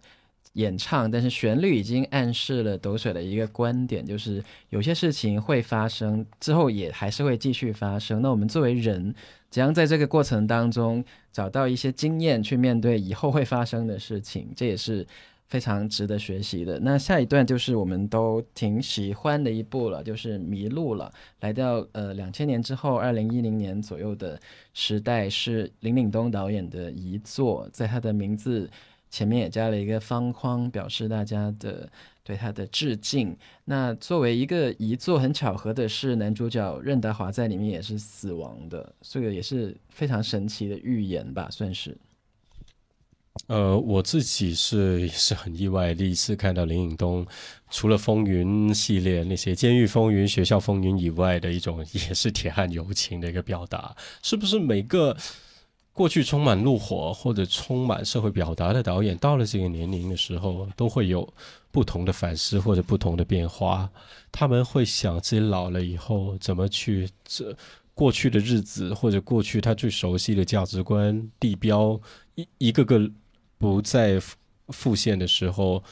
演唱，但是旋律已经暗示了抖水的一个观点，就是有些事情会发生之后，也还是会继续发生。那我们作为人，怎样在这个过程当中找到一些经验去面对以后会发生的事情，这也是非常值得学习的。那下一段就是我们都挺喜欢的一部了，就是《迷路了》。来到呃两千年之后，二零一零年左右的时代，是林岭东导演的遗作，在他的名字。前面也加了一个方框，表示大家的对他的致敬。那作为一个遗作，很巧合的是，男主角任达华在里面也是死亡的，这个也是非常神奇的预言吧，算是。呃，我自己是是很意外，第一次看到林颖东，除了《风云》系列那些《监狱风云》《学校风云》以外的一种，也是铁汉柔情的一个表达，是不是每个？过去充满怒火或者充满社会表达的导演，到了这个年龄的时候，都会有不同的反思或者不同的变化。他们会想自己老了以后怎么去这过去的日子，或者过去他最熟悉的价值观地标一一个个不再复现的时候，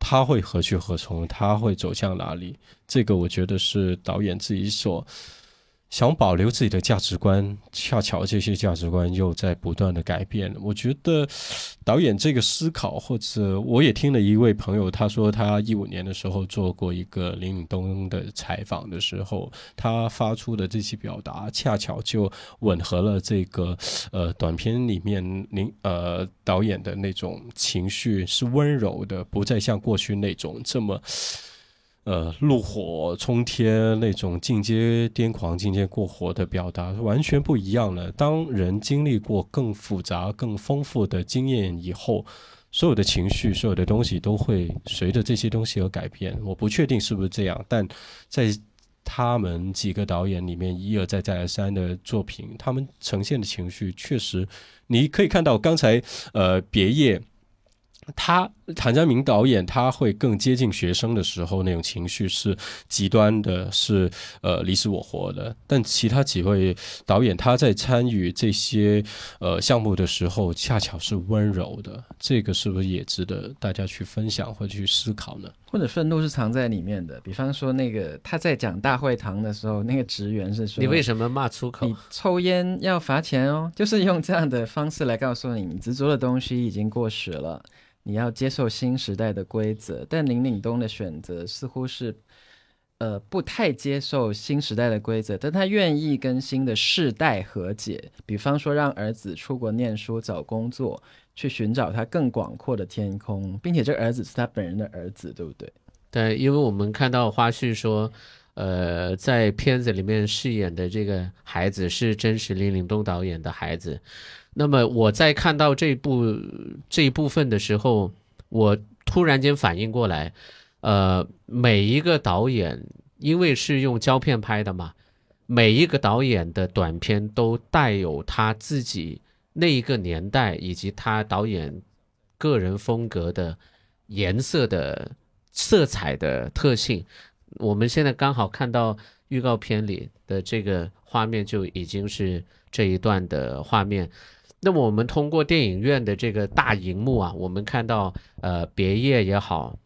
他会何去何从？他会走向哪里？这个我觉得是导演自己所。想保留自己的价值观，恰巧这些价值观又在不断的改变。我觉得导演这个思考，或者我也听了一位朋友，他说他一五年的时候做过一个林岭东的采访的时候，他发出的这些表达，恰巧就吻合了这个呃短片里面林呃导演的那种情绪是温柔的，不再像过去那种这么。呃，怒火冲天那种进阶癫狂、进阶过火的表达完全不一样了。当人经历过更复杂、更丰富的经验以后，所有的情绪、所有的东西都会随着这些东西而改变。我不确定是不是这样，但在他们几个导演里面一而再、再而三的作品，他们呈现的情绪确实，你可以看到刚才呃别业。他谭家明导演他会更接近学生的时候，那种情绪是极端的，是呃你死我活的。但其他几位导演他在参与这些呃项目的时候，恰巧是温柔的。这个是不是也值得大家去分享或去思考呢？或者愤怒是藏在里面的。比方说，那个他在讲大会堂的时候，那个职员是说：“你为什么骂粗口？你抽烟要罚钱哦。”就是用这样的方式来告诉你，你执着的东西已经过时了。你要接受新时代的规则，但林岭东的选择似乎是呃不太接受新时代的规则，但他愿意跟新的世代和解。比方说，让儿子出国念书、找工作，去寻找他更广阔的天空，并且这儿子是他本人的儿子，对不对？对，因为我们看到花絮说，呃，在片子里面饰演的这个孩子是真实林岭东导演的孩子。那么我在看到这部这一部分的时候，我突然间反应过来，呃，每一个导演因为是用胶片拍的嘛，每一个导演的短片都带有他自己那一个年代以及他导演个人风格的颜色的色彩的特性。我们现在刚好看到预告片里的这个画面，就已经是这一段的画面。那么我们通过电影院的这个大荧幕啊，我们看到呃别业也好，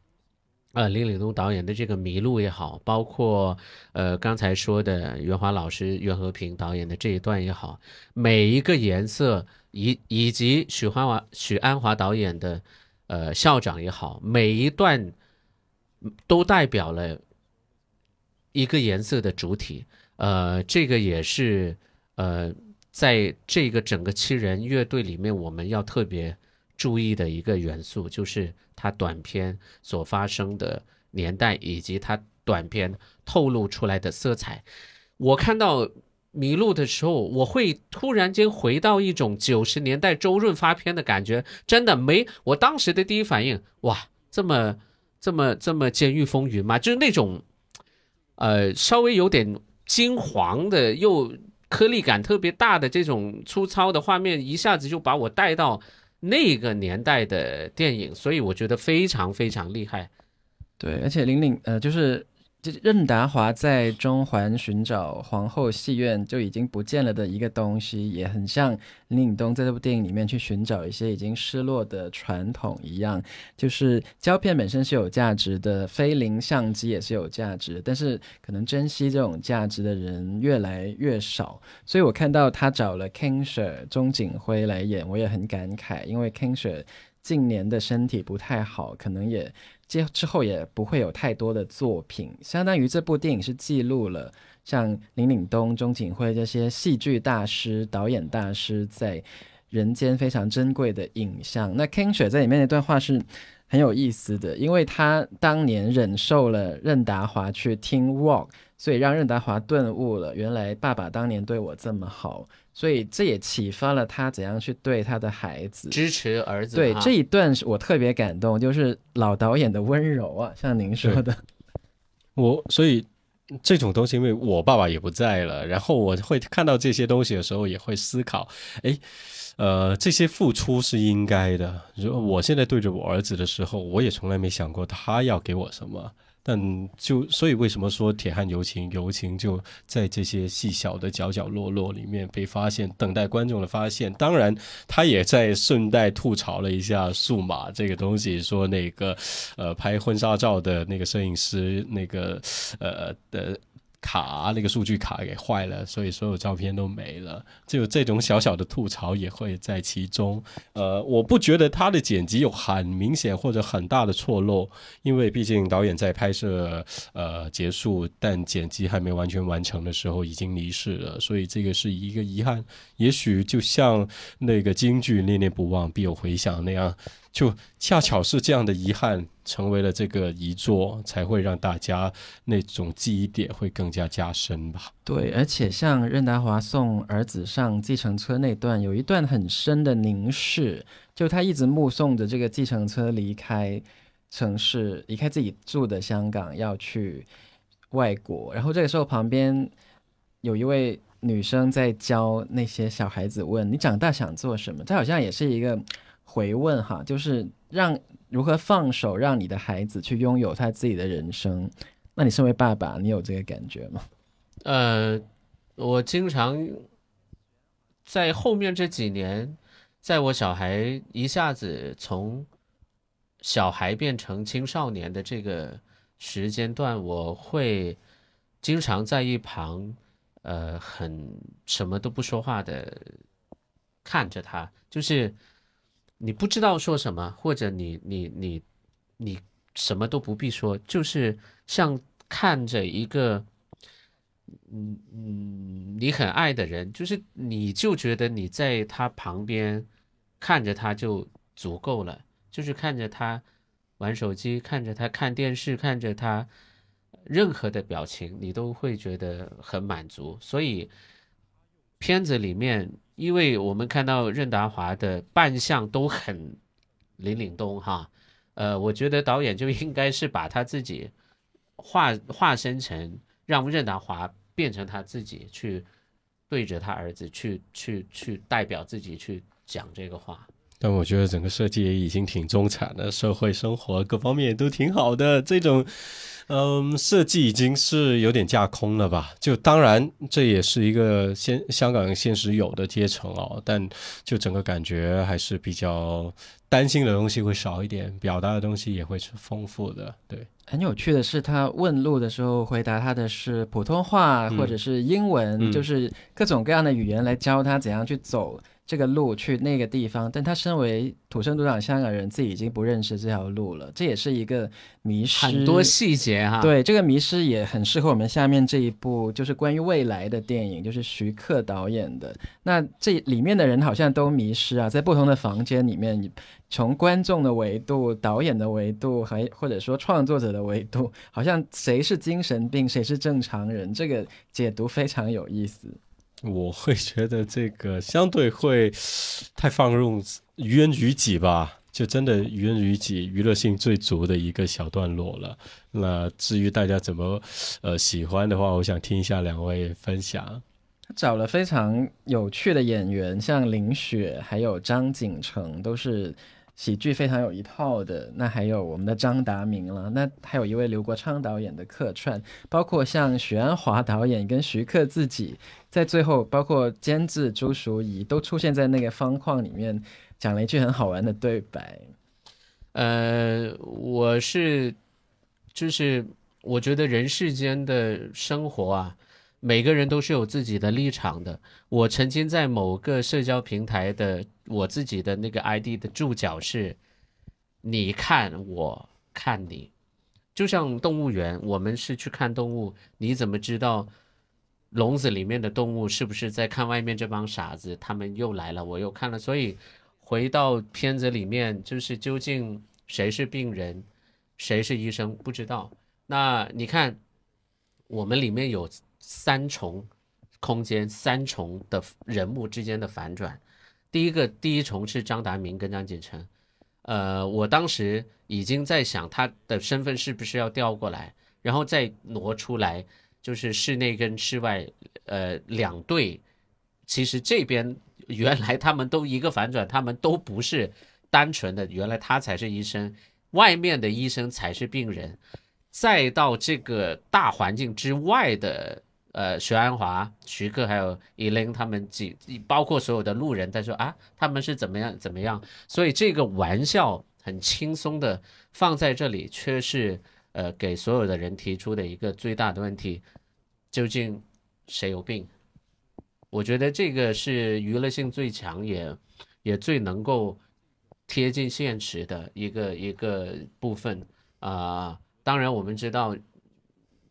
呃林岭东导演的这个迷路也好，包括呃刚才说的袁华老师袁和平导演的这一段也好，每一个颜色以以及许欢华许鞍华导演的呃校长也好，每一段都代表了一个颜色的主体，呃这个也是呃。在这个整个七人乐队里面，我们要特别注意的一个元素，就是它短片所发生的年代以及它短片透露出来的色彩。我看到《迷路》的时候，我会突然间回到一种九十年代周润发片的感觉，真的没。我当时的第一反应，哇，这么这么这么《监狱风云》吗？就是那种，呃，稍微有点金黄的又。颗粒感特别大的这种粗糙的画面，一下子就把我带到那个年代的电影，所以我觉得非常非常厉害。对，而且玲玲呃，就是。就任达华在中环寻找皇后戏院就已经不见了的一个东西，也很像林岭东在这部电影里面去寻找一些已经失落的传统一样。就是胶片本身是有价值的，菲林相机也是有价值，但是可能珍惜这种价值的人越来越少。所以我看到他找了 King Sir 钟景辉来演，我也很感慨，因为 King Sir 近年的身体不太好，可能也。之之后也不会有太多的作品，相当于这部电影是记录了像林岭东、钟景辉这些戏剧大师、导演大师在人间非常珍贵的影像。那 King 雪在里面那段话是很有意思的，因为他当年忍受了任达华去听 Walk，所以让任达华顿悟了，原来爸爸当年对我这么好。所以这也启发了他怎样去对他的孩子，支持儿子。对这一段是我特别感动，就是老导演的温柔啊，像您说的。[LAUGHS] 我所以这种东西，因为我爸爸也不在了，然后我会看到这些东西的时候，也会思考，哎，呃，这些付出是应该的。如果我现在对着我儿子的时候，我也从来没想过他要给我什么。但就所以为什么说铁汉柔情？柔情就在这些细小的角角落落里面被发现，等待观众的发现。当然，他也在顺带吐槽了一下数码这个东西，说那个呃拍婚纱照的那个摄影师那个呃的。卡那个数据卡给坏了，所以所有照片都没了。就这种小小的吐槽也会在其中。呃，我不觉得他的剪辑有很明显或者很大的错漏，因为毕竟导演在拍摄呃结束，但剪辑还没完全完成的时候已经离世了，所以这个是一个遗憾。也许就像那个京剧“念念不忘，必有回响”那样。就恰巧是这样的遗憾，成为了这个遗作，才会让大家那种记忆点会更加加深吧。对，而且像任达华送儿子上计程车那段，有一段很深的凝视，就他一直目送着这个计程车离开城市，离开自己住的香港，要去外国。然后这个时候，旁边有一位女生在教那些小孩子问：“你长大想做什么？”这好像也是一个。回问哈，就是让如何放手，让你的孩子去拥有他自己的人生。那你身为爸爸，你有这个感觉吗？呃，我经常在后面这几年，在我小孩一下子从小孩变成青少年的这个时间段，我会经常在一旁，呃，很什么都不说话的看着他，就是。你不知道说什么，或者你你你你什么都不必说，就是像看着一个，嗯嗯，你很爱的人，就是你就觉得你在他旁边看着他就足够了，就是看着他玩手机，看着他看电视，看着他任何的表情，你都会觉得很满足。所以片子里面，因为我们看到任达华的扮相都很林岭东哈，呃，我觉得导演就应该是把他自己化化身成，让任达华变成他自己去对着他儿子去去去代表自己去讲这个话。但我觉得整个设计也已经挺中产的，社会生活各方面都挺好的。这种，嗯，设计已经是有点架空了吧？就当然这也是一个现香港现实有的阶层哦，但就整个感觉还是比较担心的东西会少一点，表达的东西也会是丰富的。对，很有趣的是，他问路的时候回答他的是普通话嗯或者是英文，嗯就是各种各样的语言来教他怎样去走这个路去那个地方。但他身为土生土长香港人，自己已经不认识这条路了，这也是一个迷失。很多细节哈，，对这个迷失也很适合我们下面这一部，就是关于未来的电影，就是徐克导演的。那这里面的人好像都迷失啊，在不同的房间里面，从观众的维度、导演的维度，还或者说创作者的维度，好像谁是精神病，谁是正常人，这个解读非常有意思。我会觉得这个相对会太放入于人于己吧，就真的于人于己，娱乐性最足的一个小段落了。那至于大家怎么呃喜欢的话，我想听一下两位分享。他找了非常有趣的演员，像林雪还有张景成，都是喜剧非常有一套的。那还有我们的张达明了，那还有一位刘国昌导演的客串，包括像许鞍华导演跟徐克自己，在最后包括监制朱淑怡都出现在那个方框里面，讲了一句很好玩的对白。呃，我是就是我觉得人世间的生活啊，每个人都是有自己的立场的。我曾经在某个社交平台的我自己的那个 ID 的注脚是“你看我看你”，就像动物园，我们是去看动物，你怎么知道笼子里面的动物是不是在看外面这帮傻子？他们又来了，我又看了，所以回到片子里面，就是究竟谁是病人，谁是医生，不知道。那你看，我们里面有三重空间，三重的人物之间的反转。第一个，第一重是张达明跟张景成，呃，我当时已经在想他的身份是不是要调过来，然后再挪出来，就是室内跟室外，呃，两队。其实这边原来他们都一个反转，他们都不是单纯的，原来他才是医生，外面的医生才是病人。再到这个大环境之外的，呃，徐安华、徐克还有伊琳他们几，包括所有的路人在说啊，他们是怎么样怎么样，所以这个玩笑很轻松的放在这里，却是呃给所有的人提出的一个最大的问题：究竟谁有病？我觉得这个是娱乐性最强，也也最能够贴近现实的一个一个部分啊、当然，我们知道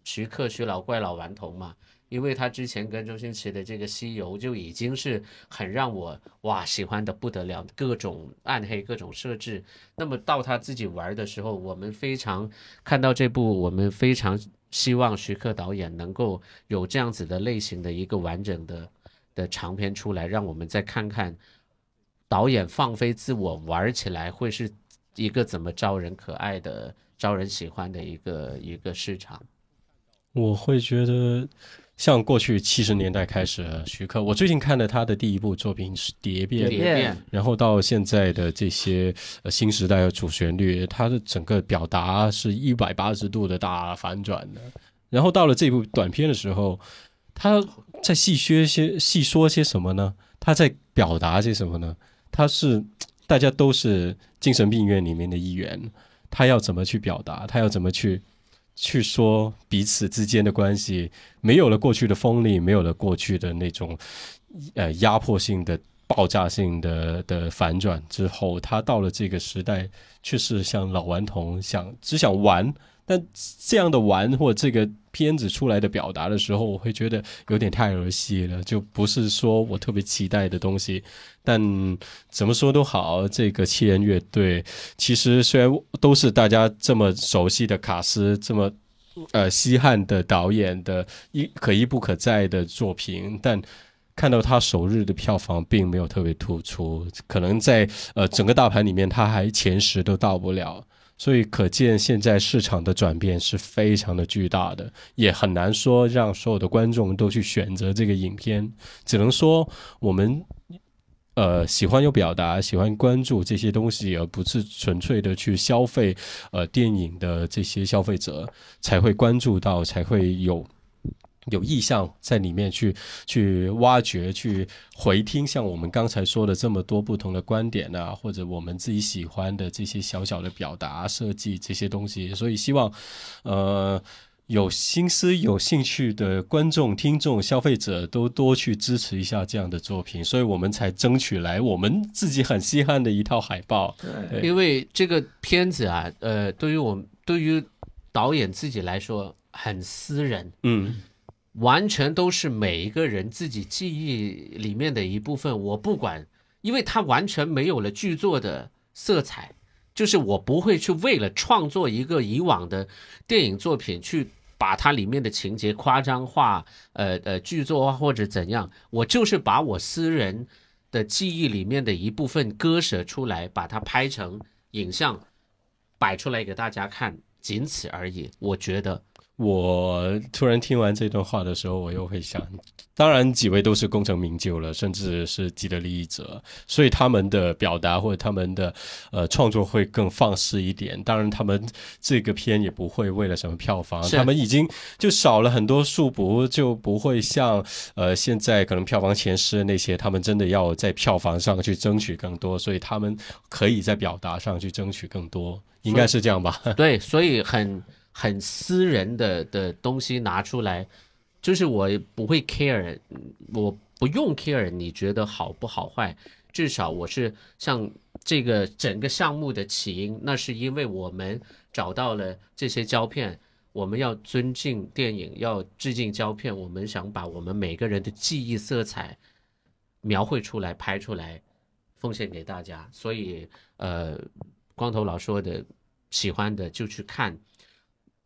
徐克徐老怪老顽童嘛，因为他之前跟周星驰的这个《西游》就已经是很让我哇喜欢的不得了，各种暗黑、各种设置。那么到他自己玩的时候，我们非常看到这部，我们非常希望徐克导演能够有这样子的类型的一个完整的的长片出来，让我们再看看导演放飞自我玩起来会是一个怎么招人可爱的、招人喜欢的一个一个市场。我会觉得，像过去七十年代开始，徐克，我最近看的他的第一部作品是《蝶变》，然后到现在的这些呃新时代的主旋律，他的整个表达是一百八十度的大反转的。然后到了这部短片的时候，他在细说些细说些什么呢？他在表达些什么呢？他是大家都是精神病院里面的一员，他要怎么去表达？他要怎么去去说彼此之间的关系？没有了过去的锋利，没有了过去的那种呃压迫性的、爆炸性的的反转之后，他到了这个时代，却是像老顽童想只想玩，但这样的玩或这个片子出来的表达的时候，我会觉得有点太儿戏了，就不是说我特别期待的东西。但怎么说都好，这个七人乐队其实虽然都是大家这么熟悉的卡斯，这么呃稀罕的导演的一可一不可再的作品，但。看到他首日的票房并没有特别突出，可能在呃整个大盘里面，他还前十都到不了，所以可见现在市场的转变是非常的巨大的，也很难说让所有的观众都去选择这个影片，只能说我们呃喜欢有表达，喜欢关注这些东西，而不是纯粹的去消费呃电影的这些消费者才会关注到，才会有。有意向在里面去去挖掘、去回听，像我们刚才说的这么多不同的观点啊，或者我们自己喜欢的这些小小的表达、设计这些东西，所以希望，呃，有心思、有兴趣的观众、听众、消费者都多去支持一下这样的作品，所以我们才争取来我们自己很稀罕的一套海报。对，因为这个片子啊，呃，对于我们对于导演自己来说很私人，嗯。完全都是每一个人自己记忆里面的一部分。我不管，因为它完全没有了剧作的色彩，就是我不会去为了创作一个以往的电影作品去把它里面的情节夸张化，呃呃剧作化或者怎样。我就是把我私人的记忆里面的一部分割舍出来，把它拍成影像摆出来给大家看，仅此而已。我觉得。我突然听完这段话的时候，我又会想，当然几位都是功成名就了，甚至是既得利益者，所以他们的表达或者他们的呃创作会更放肆一点。当然，他们这个片也不会为了什么票房，他们已经就少了很多束缚，就不会像呃现在可能票房前十那些，他们真的要在票房上去争取更多，所以他们可以在表达上去争取更多，应该是这样吧？[LAUGHS] 对，所以很。很私人的的东西拿出来，就是我不会 care，我不用 care，你觉得好不好坏？至少我是像这个整个项目的起因，那是因为我们找到了这些胶片，我们要尊敬电影，要致敬胶片，我们想把我们每个人的记忆色彩描绘出来、拍出来，奉献给大家。所以，呃，光头佬说的，喜欢的就去看。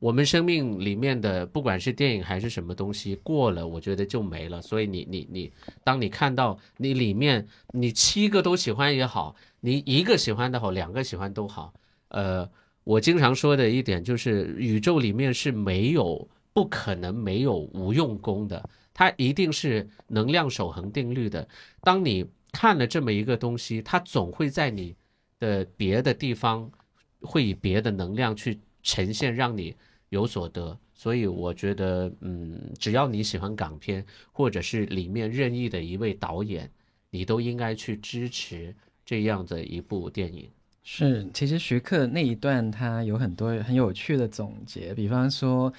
我们生命里面的，不管是电影还是什么东西，过了，我觉得就没了。所以你你你，当你看到你里面你七个都喜欢也好，你一个喜欢的好，两个喜欢都好。呃，我经常说的一点就是，宇宙里面是没有不可能没有无用功的，它一定是能量守恒定律的。当你看了这么一个东西，它总会在你的别的地方会以别的能量去。呈现让你有所得，所以我觉得，嗯，只要你喜欢港片，或者是里面任意的一位导演，你都应该去支持这样的一部电影。是，其实徐克那一段他有很多很有趣的总结，比方说。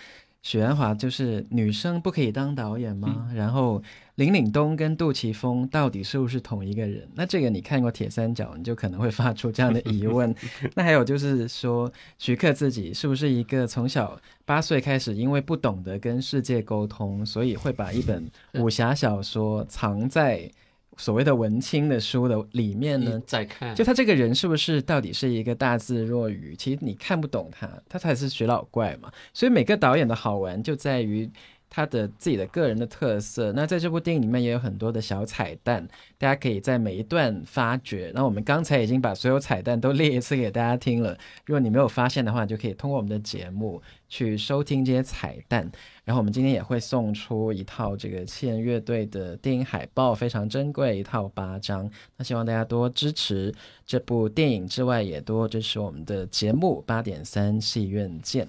许鞍华就是女生不可以当导演吗？然后林岭东跟杜琪峰到底是不是同一个人？那这个你看过铁三角，你就可能会发出这样的疑问。[LAUGHS] 那还有就是说，徐克自己是不是一个从小八岁开始，因为不懂得跟世界沟通，所以会把一本武侠小说藏在？所谓的文青的书的里面呢，在看，就他这个人是不是到底是一个大智若愚？其实你看不懂他，他才是徐老怪嘛。所以每个导演的好玩就在于。他的自己的个人的特色，那在这部电影里面也有很多的小彩蛋，大家可以在每一段发掘。那我们刚才已经把所有彩蛋都列一次给大家听了，如果你没有发现的话，就可以通过我们的节目去收听这些彩蛋。然后我们今天也会送出一套这个七人乐队的电影海报，非常珍贵，一套八张。那希望大家多支持这部电影之外，也多支持我们的节目。八点三戏院见。